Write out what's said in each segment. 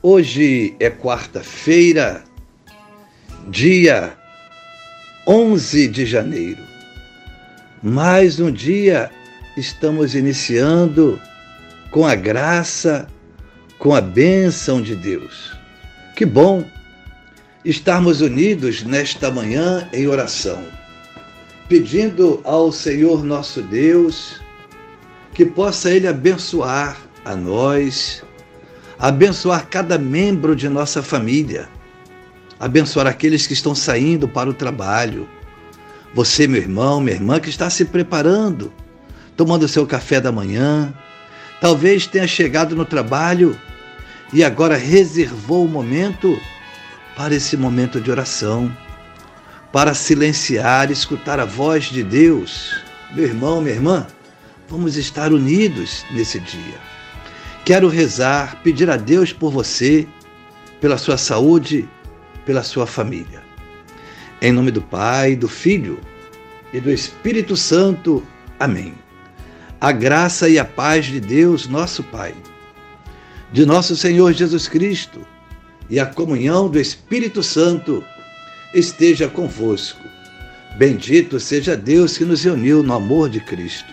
Hoje é quarta-feira, dia 11 de janeiro. Mais um dia estamos iniciando com a graça, com a bênção de Deus. Que bom estarmos unidos nesta manhã em oração, pedindo ao Senhor nosso Deus que possa Ele abençoar a nós, abençoar cada membro de nossa família, abençoar aqueles que estão saindo para o trabalho. Você, meu irmão, minha irmã, que está se preparando, tomando seu café da manhã, talvez tenha chegado no trabalho e agora reservou o momento para esse momento de oração, para silenciar, escutar a voz de Deus. Meu irmão, minha irmã, vamos estar unidos nesse dia. Quero rezar, pedir a Deus por você, pela sua saúde, pela sua família. Em nome do Pai, do Filho e do Espírito Santo. Amém. A graça e a paz de Deus, nosso Pai, de nosso Senhor Jesus Cristo e a comunhão do Espírito Santo esteja convosco. Bendito seja Deus que nos uniu no amor de Cristo.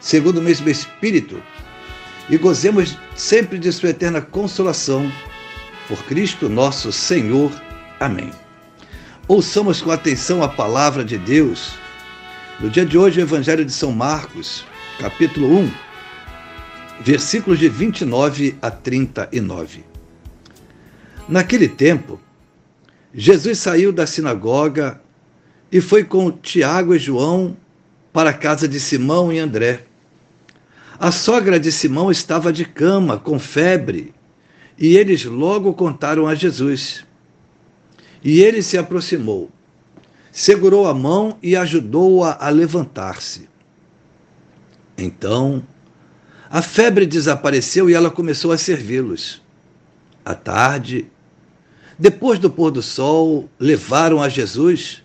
segundo o mesmo Espírito, e gozemos sempre de Sua eterna consolação. Por Cristo nosso Senhor. Amém. Ouçamos com atenção a palavra de Deus. No dia de hoje, o Evangelho de São Marcos, capítulo 1, versículos de 29 a 39. Naquele tempo, Jesus saiu da sinagoga e foi com Tiago e João para a casa de Simão e André. A sogra de Simão estava de cama, com febre, e eles logo contaram a Jesus. E ele se aproximou, segurou a mão e ajudou-a a, levantar-se. Então, a febre desapareceu e ela começou a servi-los. À tarde, depois do pôr do sol, levaram a Jesus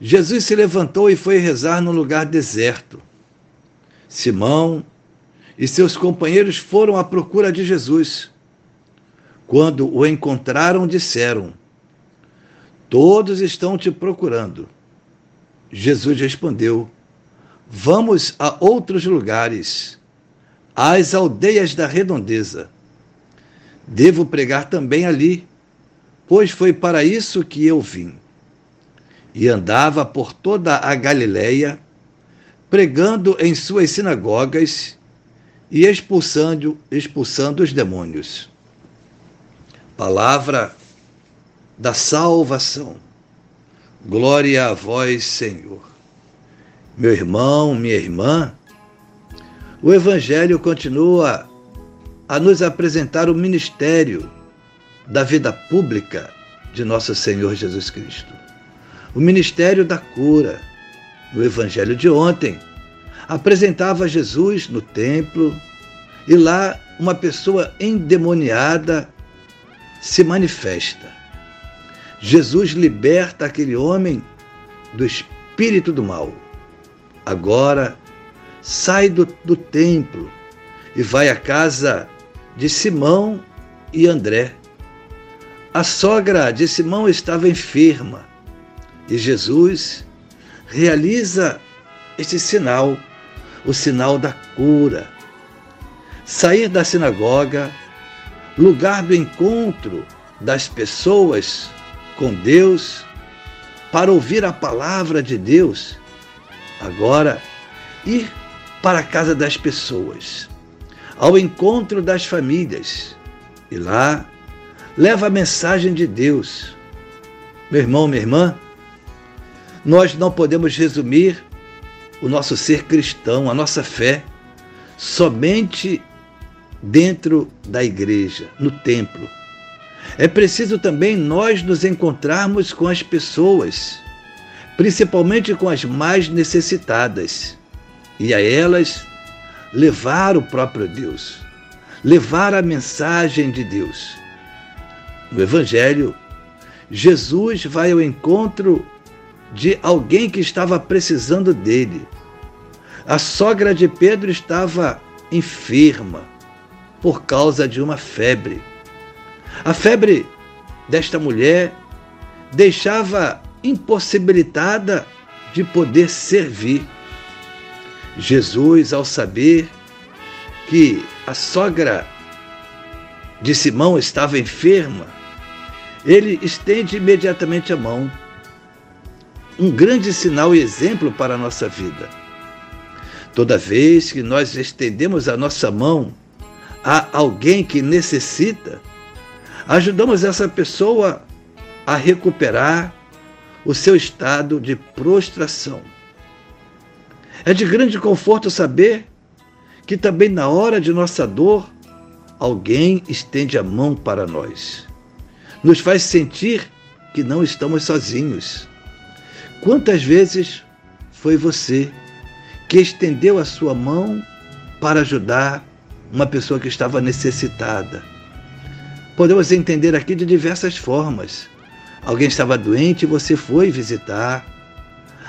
Jesus se levantou e foi rezar num lugar deserto. Simão e seus companheiros foram à procura de Jesus. Quando o encontraram, disseram: Todos estão te procurando. Jesus respondeu: Vamos a outros lugares, às aldeias da redondeza. Devo pregar também ali, pois foi para isso que eu vim. E andava por toda a Galiléia, pregando em suas sinagogas e expulsando, expulsando os demônios. Palavra da salvação. Glória a vós, Senhor. Meu irmão, minha irmã, o Evangelho continua a nos apresentar o ministério da vida pública de nosso Senhor Jesus Cristo. O ministério da cura. No Evangelho de ontem, apresentava Jesus no templo e lá uma pessoa endemoniada se manifesta. Jesus liberta aquele homem do espírito do mal. Agora sai do, do templo e vai à casa de Simão e André. A sogra de Simão estava enferma e Jesus realiza este sinal, o sinal da cura. Sair da sinagoga, lugar do encontro das pessoas com Deus, para ouvir a palavra de Deus. Agora, ir para a casa das pessoas, ao encontro das famílias, e lá leva a mensagem de Deus. Meu irmão, minha irmã, nós não podemos resumir o nosso ser cristão, a nossa fé, somente dentro da igreja, no templo. É preciso também nós nos encontrarmos com as pessoas, principalmente com as mais necessitadas, e a elas levar o próprio Deus, levar a mensagem de Deus. No Evangelho, Jesus vai ao encontro de alguém que estava precisando dele. A sogra de Pedro estava enferma por causa de uma febre. A febre desta mulher deixava impossibilitada de poder servir. Jesus, ao saber que a sogra de Simão estava enferma, ele estende imediatamente a mão. Um grande sinal e exemplo para a nossa vida. Toda vez que nós estendemos a nossa mão a alguém que necessita, ajudamos essa pessoa a recuperar o seu estado de prostração. É de grande conforto saber que também na hora de nossa dor, alguém estende a mão para nós. Nos faz sentir que não estamos sozinhos. Quantas vezes foi você que estendeu a sua mão para ajudar uma pessoa que estava necessitada? Podemos entender aqui de diversas formas. Alguém estava doente e você foi visitar.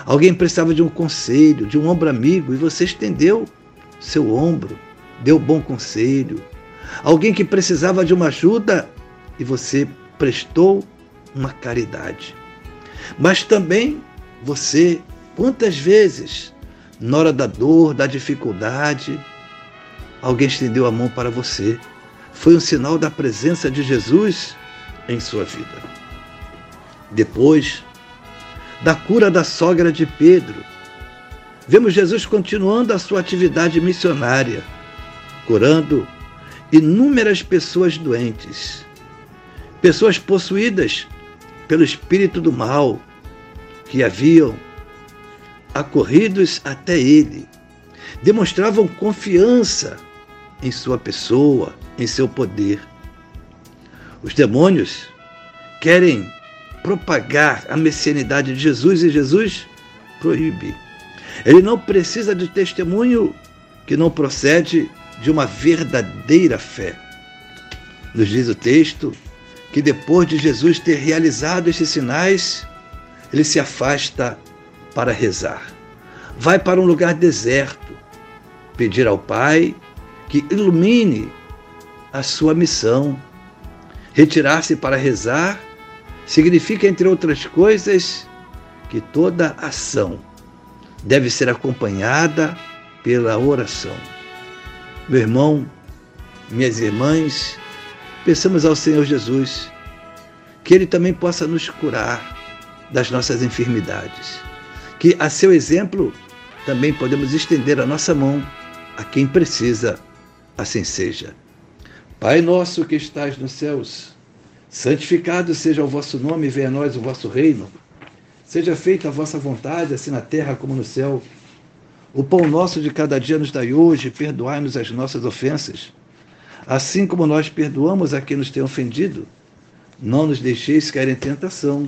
Alguém precisava de um conselho, de um ombro amigo e você estendeu seu ombro, deu bom conselho. Alguém que precisava de uma ajuda e você prestou uma caridade. Mas também você, quantas vezes, na hora da dor, da dificuldade, alguém estendeu a mão para você foi um sinal da presença de Jesus em sua vida. Depois da cura da sogra de Pedro, vemos Jesus continuando a sua atividade missionária, curando inúmeras pessoas doentes, pessoas possuídas pelo espírito do mal, que haviam acorridos até ele, demonstravam confiança em sua pessoa, em seu poder. Os demônios querem propagar a messianidade de Jesus e Jesus proíbe. Ele não precisa de testemunho que não procede de uma verdadeira fé. Nos diz o texto que depois de Jesus ter realizado estes sinais, ele se afasta para rezar. Vai para um lugar deserto, pedir ao Pai que ilumine a sua missão. Retirar-se para rezar significa, entre outras coisas, que toda ação deve ser acompanhada pela oração. Meu irmão, minhas irmãs, pensamos ao Senhor Jesus que Ele também possa nos curar das nossas enfermidades. Que a seu exemplo também podemos estender a nossa mão a quem precisa assim seja. Pai nosso que estás nos céus, santificado seja o vosso nome, venha a nós o vosso reino. Seja feita a vossa vontade, assim na terra como no céu. O pão nosso de cada dia nos dai hoje, perdoai-nos as nossas ofensas, assim como nós perdoamos a quem nos tem ofendido. Não nos deixeis cair em tentação,